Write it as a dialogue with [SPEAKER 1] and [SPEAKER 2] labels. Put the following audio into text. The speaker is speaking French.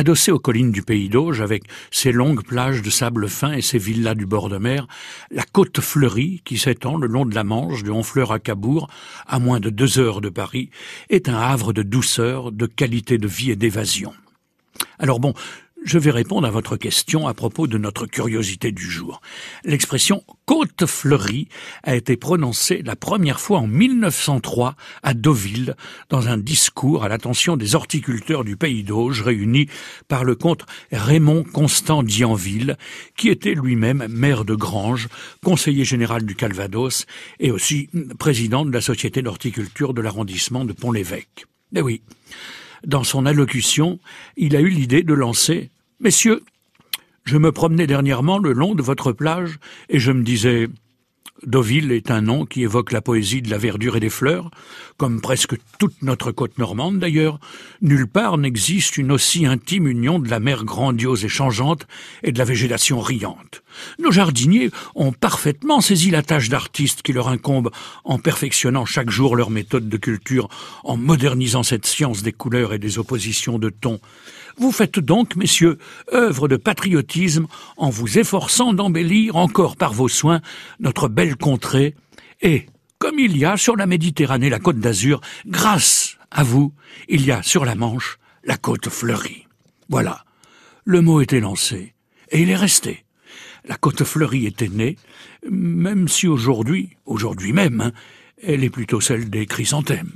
[SPEAKER 1] Adossée aux collines du pays d'Auge, avec ses longues plages de sable fin et ses villas du bord de mer, la côte fleurie, qui s'étend le long de la Manche, de Honfleur à Cabourg, à moins de deux heures de Paris, est un havre de douceur, de qualité de vie et d'évasion. Alors bon, je vais répondre à votre question à propos de notre curiosité du jour. L'expression côte fleurie a été prononcée la première fois en 1903 à Deauville dans un discours à l'attention des horticulteurs du pays d'Auge réunis par le comte Raymond Constant d'Yanville qui était lui-même maire de Grange, conseiller général du Calvados et aussi président de la société d'horticulture de l'arrondissement de Pont-l'Évêque. Eh oui dans son allocution, il a eu l'idée de lancer Messieurs, je me promenais dernièrement le long de votre plage et je me disais Deauville est un nom qui évoque la poésie de la verdure et des fleurs, comme presque toute notre côte normande d'ailleurs. Nulle part n'existe une aussi intime union de la mer grandiose et changeante et de la végétation riante. Nos jardiniers ont parfaitement saisi la tâche d'artiste qui leur incombe en perfectionnant chaque jour leur méthode de culture, en modernisant cette science des couleurs et des oppositions de tons. Vous faites donc, messieurs, œuvre de patriotisme en vous efforçant d'embellir encore par vos soins notre belle contrée et, comme il y a sur la Méditerranée la côte d'Azur, grâce à vous, il y a sur la Manche la côte fleurie. Voilà. Le mot était lancé. Et il est resté. La côte fleurie était née, même si aujourd'hui, aujourd'hui même, hein, elle est plutôt celle des chrysanthèmes.